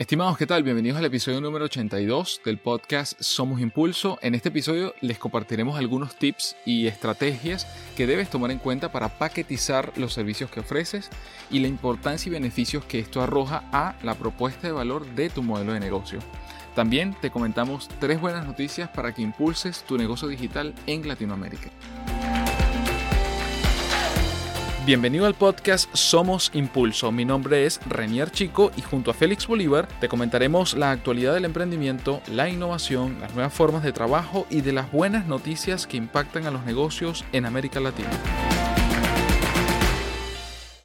Estimados, ¿qué tal? Bienvenidos al episodio número 82 del podcast Somos Impulso. En este episodio les compartiremos algunos tips y estrategias que debes tomar en cuenta para paquetizar los servicios que ofreces y la importancia y beneficios que esto arroja a la propuesta de valor de tu modelo de negocio. También te comentamos tres buenas noticias para que impulses tu negocio digital en Latinoamérica. Bienvenido al podcast Somos Impulso. Mi nombre es Renier Chico y junto a Félix Bolívar te comentaremos la actualidad del emprendimiento, la innovación, las nuevas formas de trabajo y de las buenas noticias que impactan a los negocios en América Latina.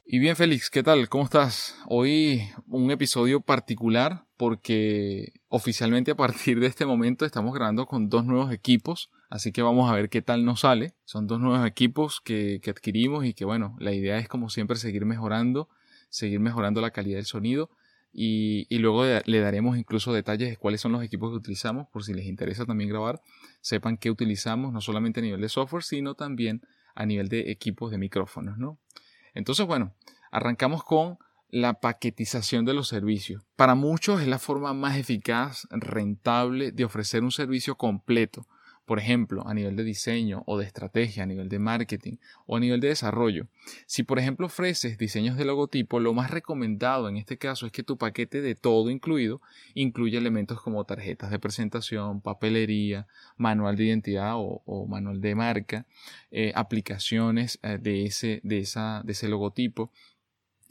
Y bien Félix, ¿qué tal? ¿Cómo estás? Hoy un episodio particular porque oficialmente a partir de este momento estamos grabando con dos nuevos equipos, así que vamos a ver qué tal nos sale. Son dos nuevos equipos que, adquirimos y que bueno, la idea es como siempre seguir mejorando, seguir mejorando la calidad del sonido y, luego le daremos incluso detalles de cuáles son los equipos que utilizamos por si les interesa también grabar, sepan qué utilizamos no solamente a nivel de software, sino también a nivel de equipos de micrófonos, ¿no? Entonces, bueno, arrancamos con la paquetización de los servicios. Para muchos es la forma más eficaz, rentable de ofrecer un servicio completo, por ejemplo, a nivel de diseño o de estrategia, a nivel de marketing o a nivel de desarrollo. Si, por ejemplo, ofreces diseños de logotipo, lo más recomendado en este caso es que tu paquete de todo incluido incluya elementos como tarjetas de presentación, papelería, manual de identidad o, manual de marca, eh, aplicaciones eh, de, ese, de, esa, de ese logotipo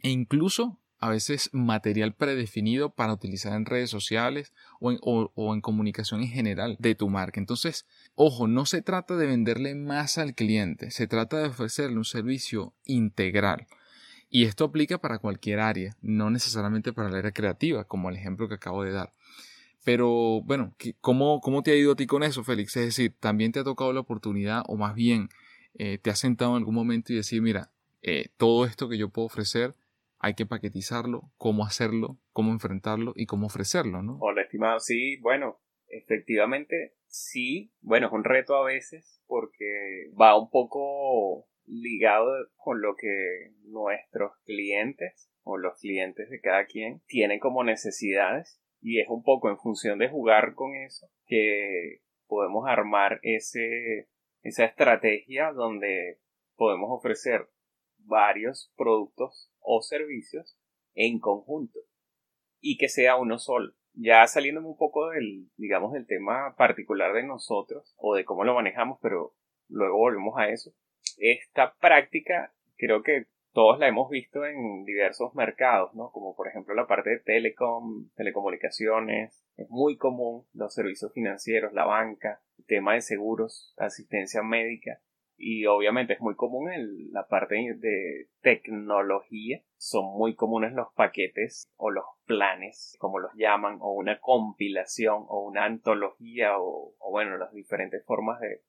e incluso a veces material predefinido para utilizar en redes sociales o en, comunicación en general de tu marca. Entonces, ojo, no se trata de venderle más al cliente, se trata de ofrecerle un servicio integral. Y esto aplica para cualquier área, no necesariamente para la área creativa, como el ejemplo que acabo de dar. Pero bueno, ¿cómo, cómo te ha ido a ti con eso, Félix? Es decir, ¿también te ha tocado la oportunidad o más bien eh, te has sentado en algún momento y decir, mira, eh, todo esto que yo puedo ofrecer, hay que paquetizarlo, cómo hacerlo, cómo enfrentarlo y cómo ofrecerlo, ¿no? Hola, estimado. Sí, bueno, efectivamente, sí. Bueno, es un reto a veces porque va un poco ligado con lo que nuestros clientes o los clientes de cada quien tienen como necesidades y es un poco en función de jugar con eso que podemos armar ese, esa estrategia donde podemos ofrecer varios productos o servicios en conjunto y que sea uno solo. Ya saliéndome un poco del, digamos, del tema particular de nosotros o de cómo lo manejamos, pero luego volvemos a eso. Esta práctica creo que todos la hemos visto en diversos mercados, ¿no? Como por ejemplo la parte de telecom, telecomunicaciones, es muy común los servicios financieros, la banca, el tema de seguros, asistencia médica y obviamente es muy común en la parte de tecnología. Son muy comunes los paquetes o los planes, como los llaman, o una compilación o una antología o, bueno, las diferentes formas de,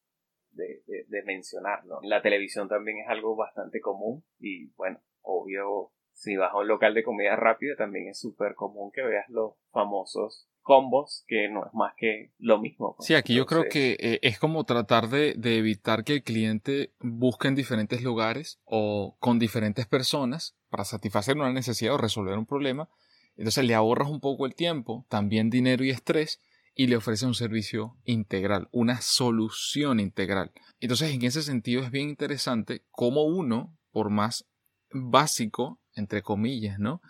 de, de, mencionarlo. La televisión también es algo bastante común y bueno, obvio, si vas a un local de comida rápida también es súper común que veas los famosos combos que no es más que lo mismo. Sí, aquí yo creo que eh, es como tratar de, de, evitar que el cliente busque en diferentes lugares o con diferentes personas para satisfacer una necesidad o resolver un problema. Entonces le ahorras un poco el tiempo, también dinero y estrés y le ofrece un servicio integral, una solución integral. Entonces en ese sentido es bien interesante cómo uno, por más básico, entre comillas, ¿no?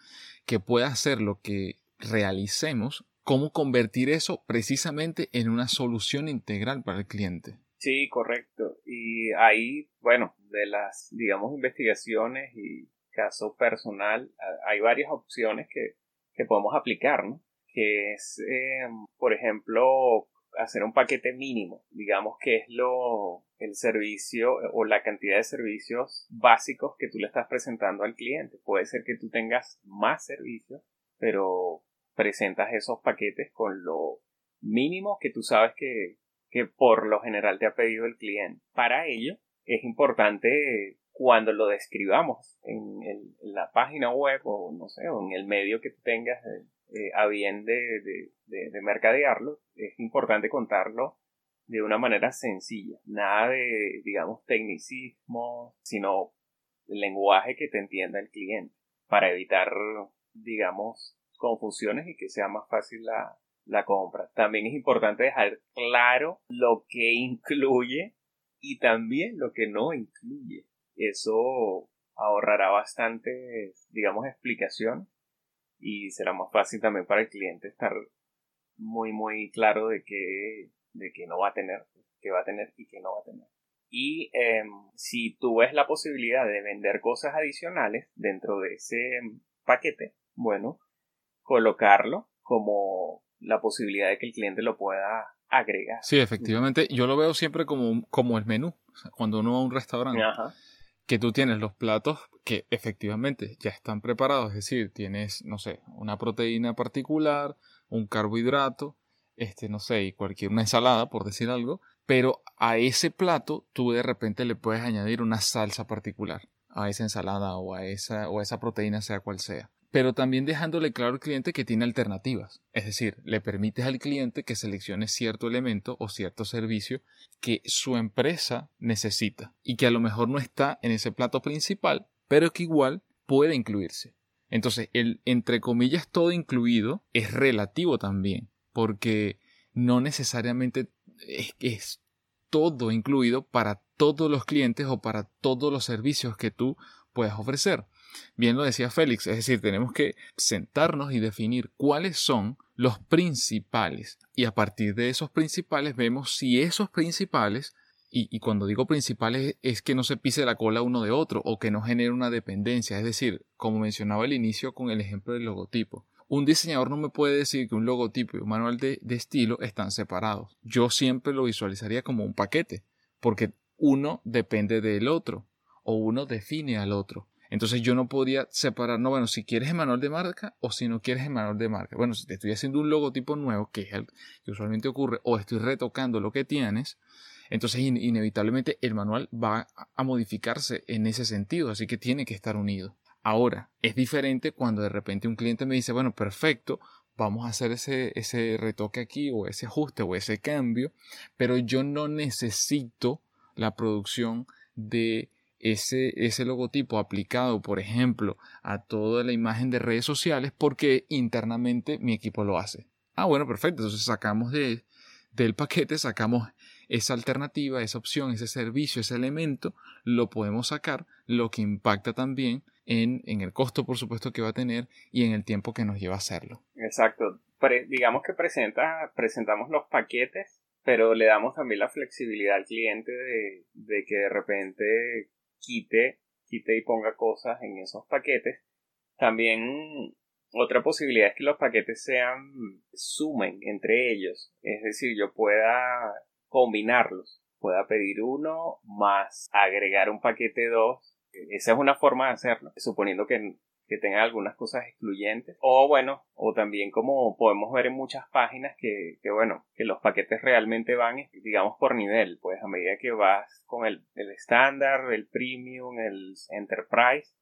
Que pueda hacer lo que realicemos, cómo convertir eso precisamente en una solución integral para el cliente. Sí, correcto. Y ahí, bueno, de las, digamos, investigaciones y caso personal, hay varias opciones que, podemos aplicar, ¿no? Que es, em, por ejemplo, hacer un paquete mínimo, digamos que es lo, el servicio o la cantidad de servicios básicos que tú le estás presentando al cliente. Puede ser que tú tengas más servicios, pero presentas esos paquetes con lo mínimo que tú sabes que, por lo general te ha pedido el cliente. Para ello es importante cuando lo describamos en, la página web o no sé, o en el medio que tengas eh, a bien de, de, mercadearlo, es importante contarlo de una manera sencilla, nada de, digamos, tecnicismo, sino el lenguaje que te entienda el cliente, para evitar, digamos, confusiones y que sea más fácil la, la compra. También es importante dejar claro lo que incluye y también lo que no incluye. Eso ahorrará bastante, digamos, explicación y será más fácil también para el cliente estar muy, muy claro de que, de que no va a tener, que va a tener y que no va a tener. Y em, si tú ves la posibilidad de vender cosas adicionales dentro de ese paquete, bueno, colocarlo como la posibilidad de que el cliente lo pueda agregar. Sí, efectivamente, yo lo veo siempre como, como el menú. cuando uno va a un restaurante, que tú tienes los platos que efectivamente ya están preparados, es decir, tienes, no sé, una proteína particular, un carbohidrato, este, no sé, y cualquier, una ensalada, por decir algo, pero a ese plato tú de repente le puedes añadir una salsa particular a esa ensalada o a esa, o a esa proteína, sea cual sea pero también dejándole claro al cliente que tiene alternativas. Es decir, le permites al cliente que seleccione cierto elemento o cierto servicio que su empresa necesita y que a lo mejor no está en ese plato principal, pero que igual puede incluirse. Entonces, el entre comillas todo incluido es relativo también, porque no necesariamente es, es todo incluido para todos los clientes o para todos los servicios que tú puedas ofrecer. Bien lo decía Félix, es decir, tenemos que sentarnos y definir cuáles son los principales. Y a partir de esos principales vemos si esos principales, y, cuando digo principales es que no se pise la cola uno de otro o que no genere una dependencia. Es decir, como mencionaba al inicio con el ejemplo del logotipo. Un diseñador no me puede decir que un logotipo y un manual de, estilo están separados. Yo siempre lo visualizaría como un paquete, porque uno depende del otro o uno define al otro. Entonces yo no podría separar, no, bueno, si quieres el manual de marca o si no quieres el manual de marca. Bueno, si te estoy haciendo un logotipo nuevo, que es el que usualmente ocurre, o estoy retocando lo que tienes, entonces inevitablemente el manual va a modificarse en ese sentido, así que tiene que estar unido. Ahora, es diferente cuando de repente un cliente me dice, bueno, perfecto, vamos a hacer ese, ese retoque aquí o ese ajuste o ese cambio, pero yo no necesito la producción de ese, ese logotipo aplicado, por ejemplo, a toda la imagen de redes sociales porque internamente mi equipo lo hace. Ah, bueno, perfecto. Entonces sacamos de, del paquete, sacamos esa alternativa, esa opción, ese servicio, ese elemento, lo podemos sacar, lo que impacta también en, en el costo, por supuesto, que va a tener y en el tiempo que nos lleva a hacerlo. Exacto. digamos que presenta, presentamos los paquetes, pero le damos también la flexibilidad al cliente de, de que de repente quite, quite y ponga cosas en esos paquetes. También otra posibilidad es que los paquetes sean sumen entre ellos, es decir, yo pueda combinarlos, pueda pedir uno más agregar un paquete dos. Esa es una forma de hacerlo, suponiendo que que tenga algunas cosas excluyentes. O bueno, o también como podemos ver en muchas páginas que, que bueno, que los paquetes realmente van, digamos, por nivel. Pues a medida que vas con el estándar, el, el premium, el enterprise,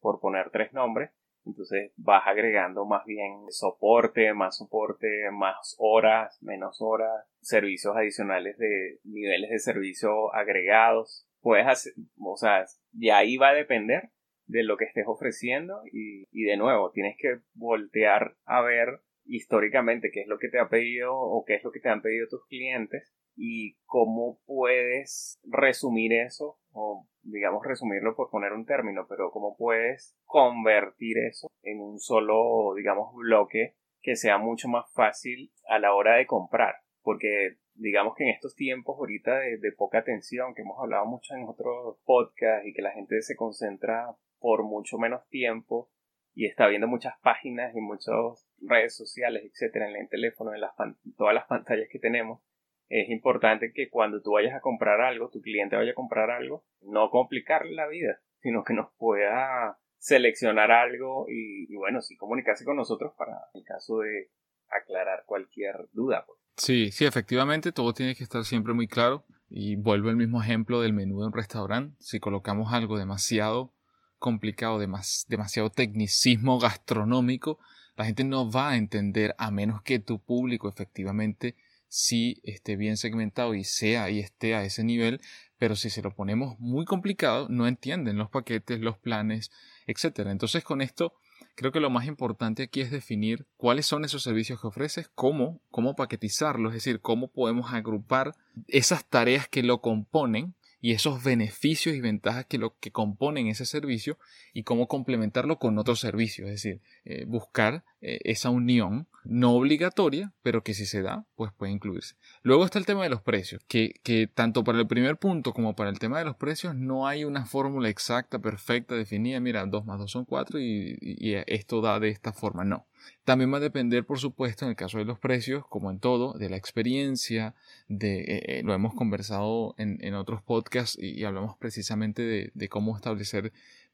por poner tres nombres, entonces vas agregando más bien soporte, más soporte, más horas, menos horas, servicios adicionales de niveles de servicio agregados. Puedes hacer, o sea, de ahí va a depender de lo que estés ofreciendo y, y de nuevo tienes que voltear a ver históricamente qué es lo que te ha pedido o qué es lo que te han pedido tus clientes y cómo puedes resumir eso o digamos resumirlo por poner un término pero cómo puedes convertir eso en un solo digamos bloque que sea mucho más fácil a la hora de comprar. Porque digamos que en estos tiempos ahorita de, de poca atención que hemos hablado mucho en otros podcasts y que la gente se concentra por mucho menos tiempo y está viendo muchas páginas y muchas redes sociales, etcétera, en el teléfono, en las todas las pantallas que tenemos, es importante que cuando tú vayas a comprar algo, tu cliente vaya a comprar algo, no complicarle la vida, sino que nos pueda seleccionar algo y, bueno, sí comunicarse con nosotros para el caso de aclarar cualquier duda. Pues. Sí, sí, efectivamente, todo tiene que estar siempre muy claro. Y vuelvo al mismo ejemplo del menú de un restaurante. Si colocamos algo demasiado complicado, demasiado tecnicismo gastronómico, la gente no va a entender a menos que tu público efectivamente sí esté bien segmentado y sea y esté a ese nivel, pero si se lo ponemos muy complicado, no entienden los paquetes, los planes, etc. Entonces con esto creo que lo más importante aquí es definir cuáles son esos servicios que ofreces, cómo, cómo paquetizarlos, es decir, cómo podemos agrupar esas tareas que lo componen y esos beneficios y ventajas que lo que componen ese servicio y cómo complementarlo con otros servicios, es decir, eh, buscar eh, esa unión no obligatoria, pero que si se da, pues puede incluirse. Luego está el tema de los precios, que, que tanto para el primer punto como para el tema de los precios no hay una fórmula exacta, perfecta, definida, mira, 2 más 2 son 4 y, esto da de esta forma, no. También va a depender, por supuesto, en el caso de los precios, como en todo, de la experiencia, de, eh, eh, lo hemos conversado en, en otros podcasts y, hablamos precisamente de, cómo establecer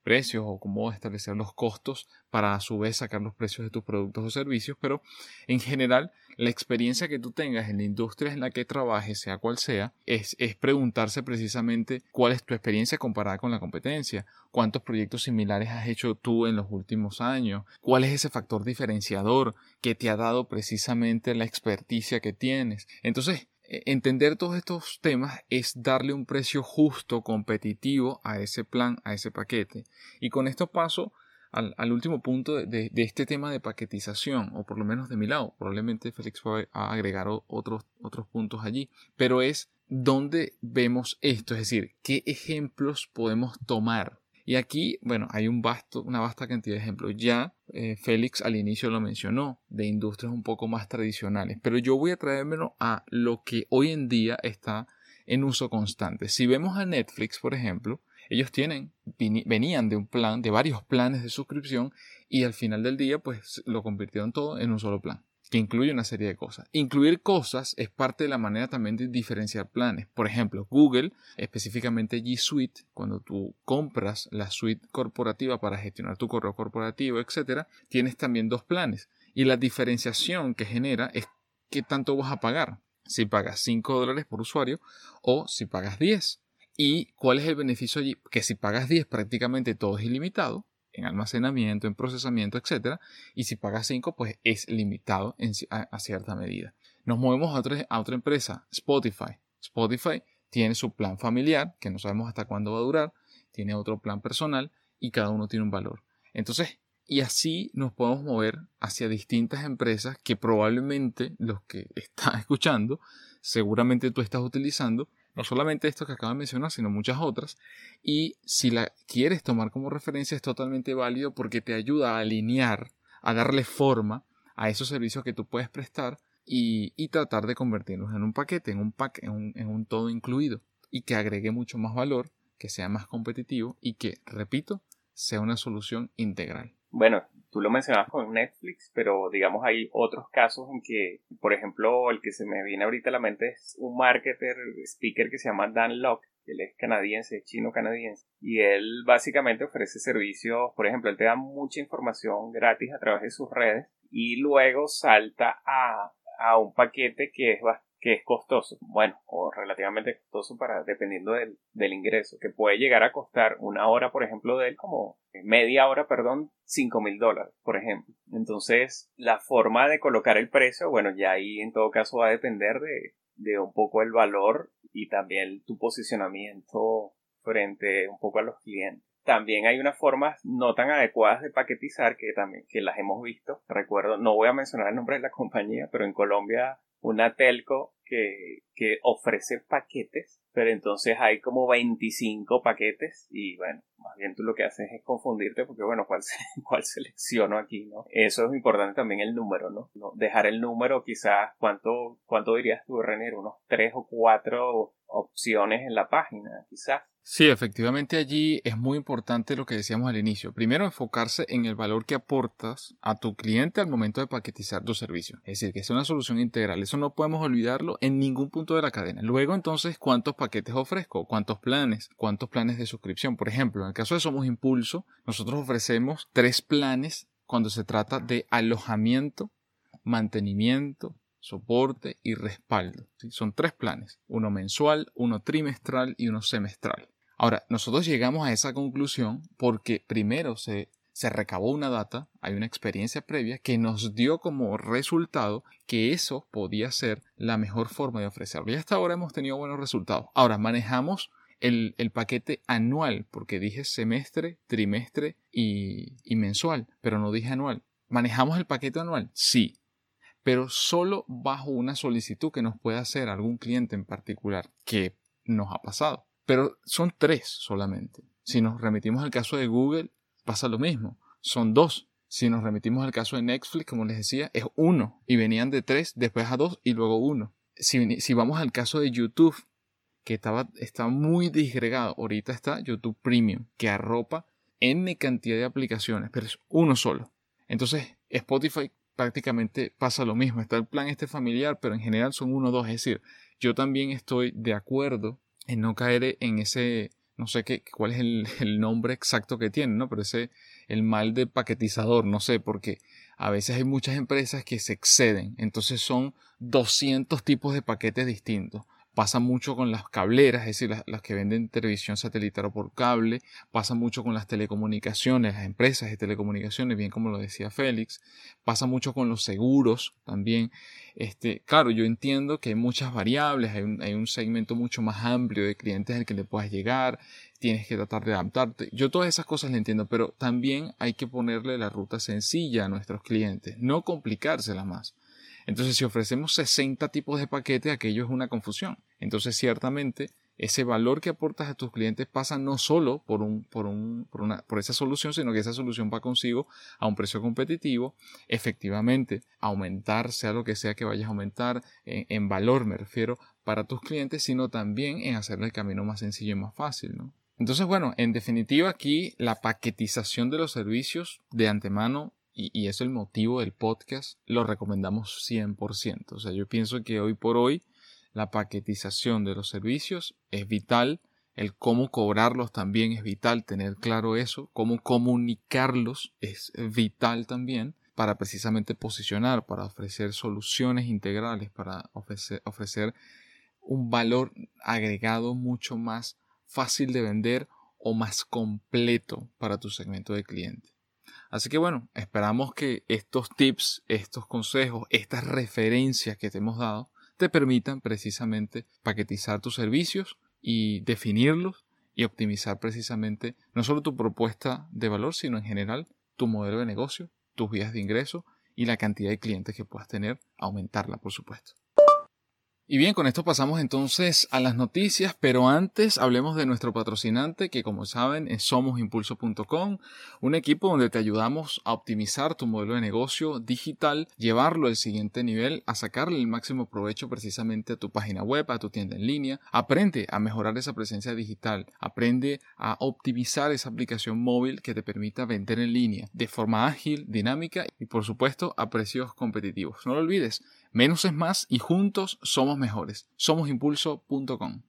precios o cómo establecer los costos para a su vez sacar los precios de tus productos o servicios, pero en general la experiencia que tú tengas en la industria en la que trabajes, sea cual sea, es, es preguntarse precisamente cuál es tu experiencia comparada con la competencia, cuántos proyectos similares has hecho tú en los últimos años, cuál es ese factor diferenciador que te ha dado precisamente la experticia que tienes. Entonces, entender todos estos temas es darle un precio justo, competitivo a ese plan, a ese paquete. Y con esto paso al, último punto de, este tema de paquetización, o por lo menos de mi lado. Probablemente Félix va a agregar otros, otros puntos allí, pero es dónde vemos esto, es decir, qué ejemplos podemos tomar. Y aquí, bueno, hay un vasto, una vasta cantidad de ejemplos. Ya eh, Félix al inicio lo mencionó, de industrias un poco más tradicionales, pero yo voy a traérmelo a lo que hoy en día está en uso constante. Si vemos a Netflix, por ejemplo, ellos tienen, venían de un plan, de varios planes de suscripción y al final del día pues lo convirtieron todo en un solo plan que incluye una serie de cosas. Incluir cosas es parte de la manera también de diferenciar planes. Por ejemplo, Google, específicamente G Suite, cuando tú compras la suite corporativa para gestionar tu correo corporativo, etc., tienes también dos planes. Y la diferenciación que genera es qué tanto vas a pagar. Si pagas 5 dólares por usuario o si pagas 10. ¿Y cuál es el beneficio allí? Que si pagas 10 prácticamente todo es ilimitado en almacenamiento, en procesamiento, etc. Y si pagas 5 pues es limitado a, cierta medida. Nos movemos a otra, a otra empresa, Spotify. Spotify tiene su plan familiar, que no sabemos hasta cuándo va a durar, tiene otro plan personal y cada uno tiene un valor. Entonces, y así nos podemos mover hacia distintas empresas que probablemente los que están escuchando, seguramente tú estás utilizando no solamente esto que acabo de mencionar, sino muchas otras. Y si la quieres tomar como referencia es totalmente válido porque te ayuda a alinear, a darle forma a esos servicios que tú puedes prestar y, tratar de convertirlos en un paquete, en un pack, en un, en un todo incluido y que agregue mucho más valor, que sea más competitivo y que, repito, sea una solución integral. Bueno, tú lo mencionabas con Netflix, pero digamos hay otros casos en que, por ejemplo, el que se me viene ahorita a la mente es un marketer, speaker que se llama Dan Locke, él es canadiense, chino-canadiense, y él básicamente ofrece servicios, por ejemplo, él te da mucha información gratis a través de sus redes y luego salta a, a un paquete que es bastante que es costoso, bueno, o relativamente costoso para dependiendo del, del, ingreso, que puede llegar a costar una hora, por ejemplo, de él como media hora, perdón, cinco mil dólares, por ejemplo. Entonces, la forma de colocar el precio, bueno, ya ahí en todo caso va a depender de, de un poco el valor y también tu posicionamiento frente un poco a los clientes. También hay unas formas no tan adecuadas de paquetizar que también que las hemos visto. Recuerdo, no voy a mencionar el nombre de la compañía, pero en Colombia una telco que, que ofrece paquetes, pero entonces hay como 25 paquetes y bueno, más bien tú lo que haces es confundirte porque bueno, ¿cuál, cuál selecciono aquí? ¿no? Eso es importante también el número, ¿no? ¿no? Dejar el número quizás, ¿cuánto, cuánto dirías tú, René? Unos tres o cuatro opciones en la página, quizás. Sí, efectivamente allí es muy importante lo que decíamos al inicio. Primero, enfocarse en el valor que aportas a tu cliente al momento de paquetizar tu servicio. Es decir, que es una solución integral. Eso no podemos olvidarlo en ningún punto de la cadena. Luego, entonces, ¿cuántos paquetes ofrezco? ¿Cuántos planes? ¿Cuántos planes de suscripción? Por ejemplo, en el caso de Somos Impulso, nosotros ofrecemos tres planes cuando se trata de alojamiento, mantenimiento, soporte y respaldo. Son tres planes, uno mensual, uno trimestral y uno semestral. Ahora, nosotros llegamos a esa conclusión porque primero se, se recabó una data, hay una experiencia previa que nos dio como resultado que eso podía ser la mejor forma de ofrecerlo. Y hasta ahora hemos tenido buenos resultados. Ahora, manejamos el, paquete anual, porque dije semestre, trimestre y, y mensual, pero no dije anual. ¿Manejamos el paquete anual? Sí, pero solo bajo una solicitud que nos pueda hacer algún cliente en particular, que nos ha pasado. Pero son tres solamente. Si nos remitimos al caso de Google, pasa lo mismo. Son dos. Si nos remitimos al caso de Netflix, como les decía, es uno. Y venían de tres, después a dos y luego uno. Si, vamos al caso de YouTube, que estaba, está muy disgregado, ahorita está YouTube Premium, que arropa N cantidad de aplicaciones, pero es uno solo. Entonces, Spotify prácticamente pasa lo mismo. Está el plan este familiar, pero en general son uno o dos. Es decir, yo también estoy de acuerdo en no caer en ese, no sé qué, cuál es el, nombre exacto que tiene, ¿no? Pero ese, el mal de paquetizador, no sé, porque a veces hay muchas empresas que se exceden. Entonces son 200 tipos de paquetes distintos. Pasa mucho con las cableras, es decir, las, que venden televisión satelital o por cable. Pasa mucho con las telecomunicaciones, las empresas de telecomunicaciones, bien como lo decía Félix. Pasa mucho con los seguros también. Este, claro, yo entiendo que hay muchas variables, hay un, hay un segmento mucho más amplio de clientes al que le puedas llegar, tienes que tratar de adaptarte. Yo todas esas cosas le entiendo, pero también hay que ponerle la ruta sencilla a nuestros clientes, no complicársela más. Entonces, si ofrecemos 60 tipos de paquete, aquello es una confusión. Entonces, ciertamente, ese valor que aportas a tus clientes pasa no solo por, un, por, un, por, una, por esa solución, sino que esa solución va consigo a un precio competitivo, efectivamente, aumentar, sea lo que sea que vayas a aumentar, en, en valor me refiero, para tus clientes, sino también en hacerle el camino más sencillo y más fácil, ¿no? Entonces, bueno, en definitiva aquí la paquetización de los servicios de antemano y, es el motivo del podcast, lo recomendamos 100%. O sea, yo pienso que hoy por hoy la paquetización de los servicios es vital, el cómo cobrarlos también es vital, tener claro eso, cómo comunicarlos es vital también para precisamente posicionar, para ofrecer soluciones integrales, para ofrecer, ofrecer un valor agregado mucho más fácil de vender o más completo para tu segmento de cliente. Así que bueno, esperamos que estos tips, estos consejos, estas referencias que te hemos dado te permitan precisamente paquetizar tus servicios y definirlos y optimizar precisamente no solo tu propuesta de valor, sino en general tu modelo de negocio, tus vías de ingreso y la cantidad de clientes que puedas tener, aumentarla por supuesto. Y bien, con esto pasamos entonces a las noticias, pero antes hablemos de nuestro patrocinante, que como saben es somosimpulso.com, un equipo donde te ayudamos a optimizar tu modelo de negocio digital, llevarlo al siguiente nivel, a sacarle el máximo provecho precisamente a tu página web, a tu tienda en línea. Aprende a mejorar esa presencia digital, aprende a optimizar esa aplicación móvil que te permita vender en línea de forma ágil, dinámica y por supuesto a precios competitivos. No lo olvides, Menos es más y juntos somos mejores. Somosimpulso.com.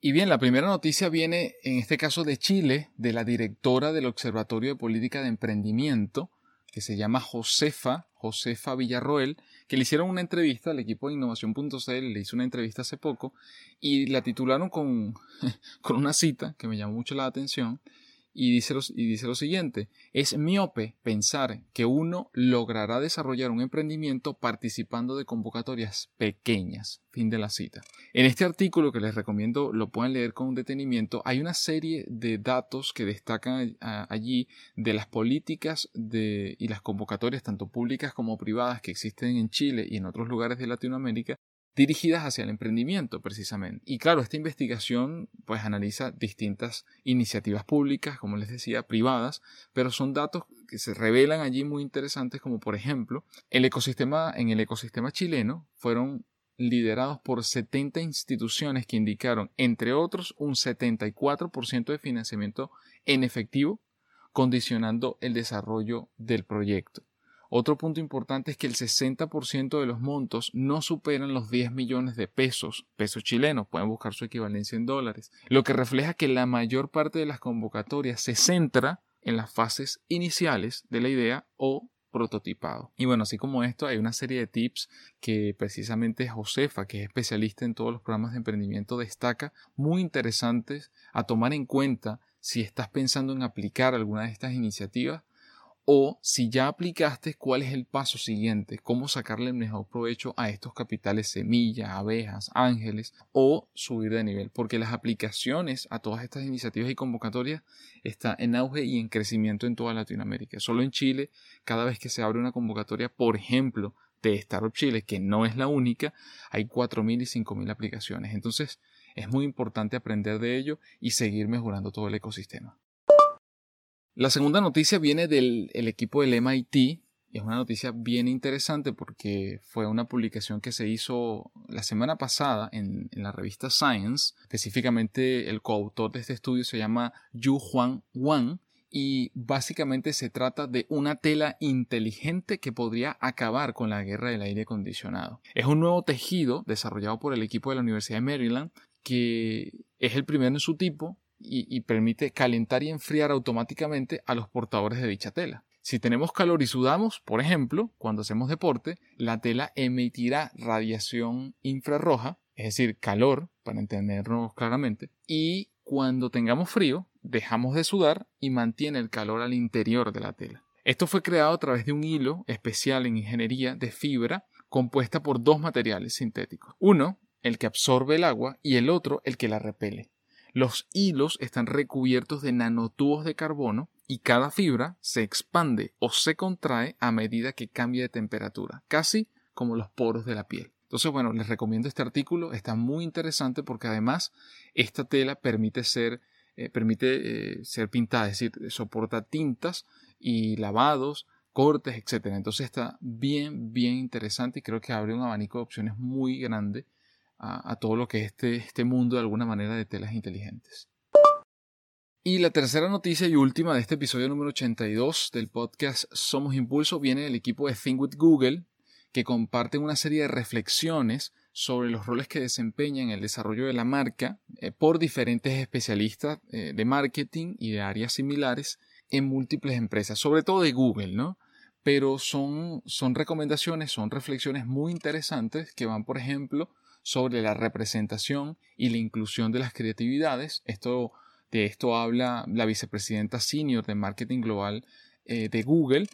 Y bien, la primera noticia viene en este caso de Chile, de la directora del Observatorio de Política de Emprendimiento, que se llama Josefa, Josefa Villarroel, que le hicieron una entrevista al equipo de innovación.cl, le hizo una entrevista hace poco y la titularon con, con una cita que me llamó mucho la atención y dice, lo, y dice lo siguiente, es miope pensar que uno logrará desarrollar un emprendimiento participando de convocatorias pequeñas. Fin de la cita. En este artículo que les recomiendo lo puedan leer con detenimiento, hay una serie de datos que destacan allí de las políticas de, y las convocatorias, tanto públicas como privadas, que existen en Chile y en otros lugares de Latinoamérica, dirigidas hacia el emprendimiento precisamente. Y claro, esta investigación pues analiza distintas iniciativas públicas, como les decía, privadas, pero son datos que se revelan allí muy interesantes como por ejemplo, el ecosistema en el ecosistema chileno fueron liderados por 70 instituciones que indicaron, entre otros, un 74% de financiamiento en efectivo, condicionando el desarrollo del proyecto. Otro punto importante es que el 60% de los montos no superan los 10 millones de pesos, pesos chilenos, pueden buscar su equivalencia en dólares, lo que refleja que la mayor parte de las convocatorias se centra en las fases iniciales de la idea o prototipado. Y bueno, así como esto, hay una serie de tips que precisamente Josefa, que es especialista en todos los programas de emprendimiento, destaca muy interesantes a tomar en cuenta si estás pensando en aplicar alguna de estas iniciativas o si ya aplicaste, cuál es el paso siguiente, cómo sacarle el mejor provecho a estos capitales semillas, abejas, ángeles o subir de nivel, porque las aplicaciones a todas estas iniciativas y convocatorias están en auge y en crecimiento en toda Latinoamérica. Solo en Chile, cada vez que se abre una convocatoria, por ejemplo, de Startup Chile, que no es la única, hay 4.000 y 5.000 aplicaciones. Entonces, es muy importante aprender de ello y seguir mejorando todo el ecosistema. La segunda noticia viene del equipo del MIT. Es una noticia bien interesante porque fue una publicación que se hizo la semana pasada en, la revista Science. Específicamente el coautor de este estudio se llama Yu Huang Wang y básicamente se trata de una tela inteligente que podría acabar con la guerra del aire acondicionado. Es un nuevo tejido desarrollado por el equipo de la Universidad de Maryland que es el primero en su tipo y, permite calentar y enfriar automáticamente a los portadores de dicha tela. Si tenemos calor y sudamos, por ejemplo, cuando hacemos deporte, la tela emitirá radiación infrarroja, es decir, calor, para entendernos claramente, y cuando tengamos frío, dejamos de sudar y mantiene el calor al interior de la tela. Esto fue creado a través de un hilo especial en ingeniería de fibra compuesta por dos materiales sintéticos. Uno, el que absorbe el agua, y el otro, el que la repele. Los hilos están recubiertos de nanotubos de carbono y cada fibra se expande o se contrae a medida que cambia de temperatura, casi como los poros de la piel. Entonces, bueno, les recomiendo este artículo, está muy interesante porque además esta tela permite ser, eh, permite, eh, ser pintada, es decir, soporta tintas y lavados, cortes, etc. Entonces está bien, bien interesante y creo que abre un abanico de opciones muy grande a, todo lo que es este, este mundo de alguna manera de telas inteligentes. Y la tercera noticia y última de este episodio número 82 del podcast Somos Impulso viene del equipo de Think with Google, que comparten una serie de reflexiones sobre los roles que desempeñan el desarrollo de la marca eh, por diferentes especialistas eh, de marketing y de áreas similares en múltiples empresas, sobre todo de Google, ¿no? Pero son, son recomendaciones, son reflexiones muy interesantes que van, por ejemplo, sobre la representación y la inclusión de las creatividades. Esto, de esto habla la vicepresidenta senior de marketing global eh, de Google,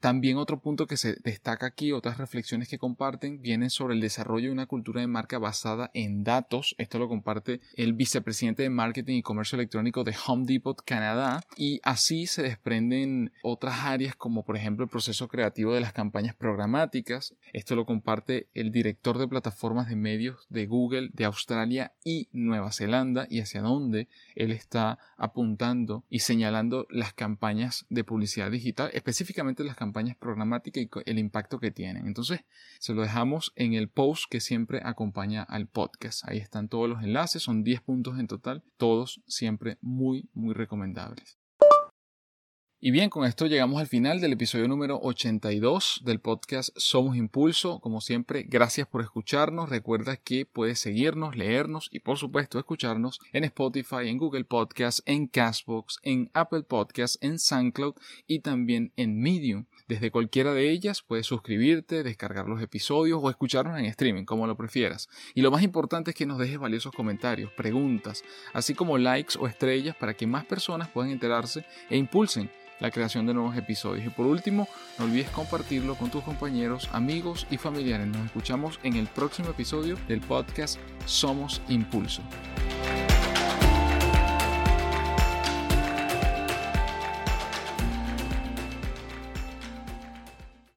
también otro punto que se destaca aquí, otras reflexiones que comparten, vienen sobre el desarrollo de una cultura de marca basada en datos. Esto lo comparte el vicepresidente de Marketing y Comercio Electrónico de Home Depot, Canadá. Y así se desprenden otras áreas como por ejemplo el proceso creativo de las campañas programáticas. Esto lo comparte el director de plataformas de medios de Google de Australia y Nueva Zelanda y hacia dónde él está apuntando y señalando las campañas de publicidad digital, específicamente las campañas programáticas y el impacto que tienen. Entonces, se lo dejamos en el post que siempre acompaña al podcast. Ahí están todos los enlaces, son 10 puntos en total, todos siempre muy, muy recomendables. Y bien, con esto llegamos al final del episodio número 82 del podcast Somos Impulso. Como siempre, gracias por escucharnos. Recuerda que puedes seguirnos, leernos y por supuesto escucharnos en Spotify, en Google Podcasts, en Castbox, en Apple Podcasts, en SoundCloud y también en Medium. Desde cualquiera de ellas puedes suscribirte, descargar los episodios o escucharnos en streaming, como lo prefieras. Y lo más importante es que nos dejes valiosos comentarios, preguntas, así como likes o estrellas para que más personas puedan enterarse e impulsen la creación de nuevos episodios. Y por último, no olvides compartirlo con tus compañeros, amigos y familiares. Nos escuchamos en el próximo episodio del podcast Somos Impulso.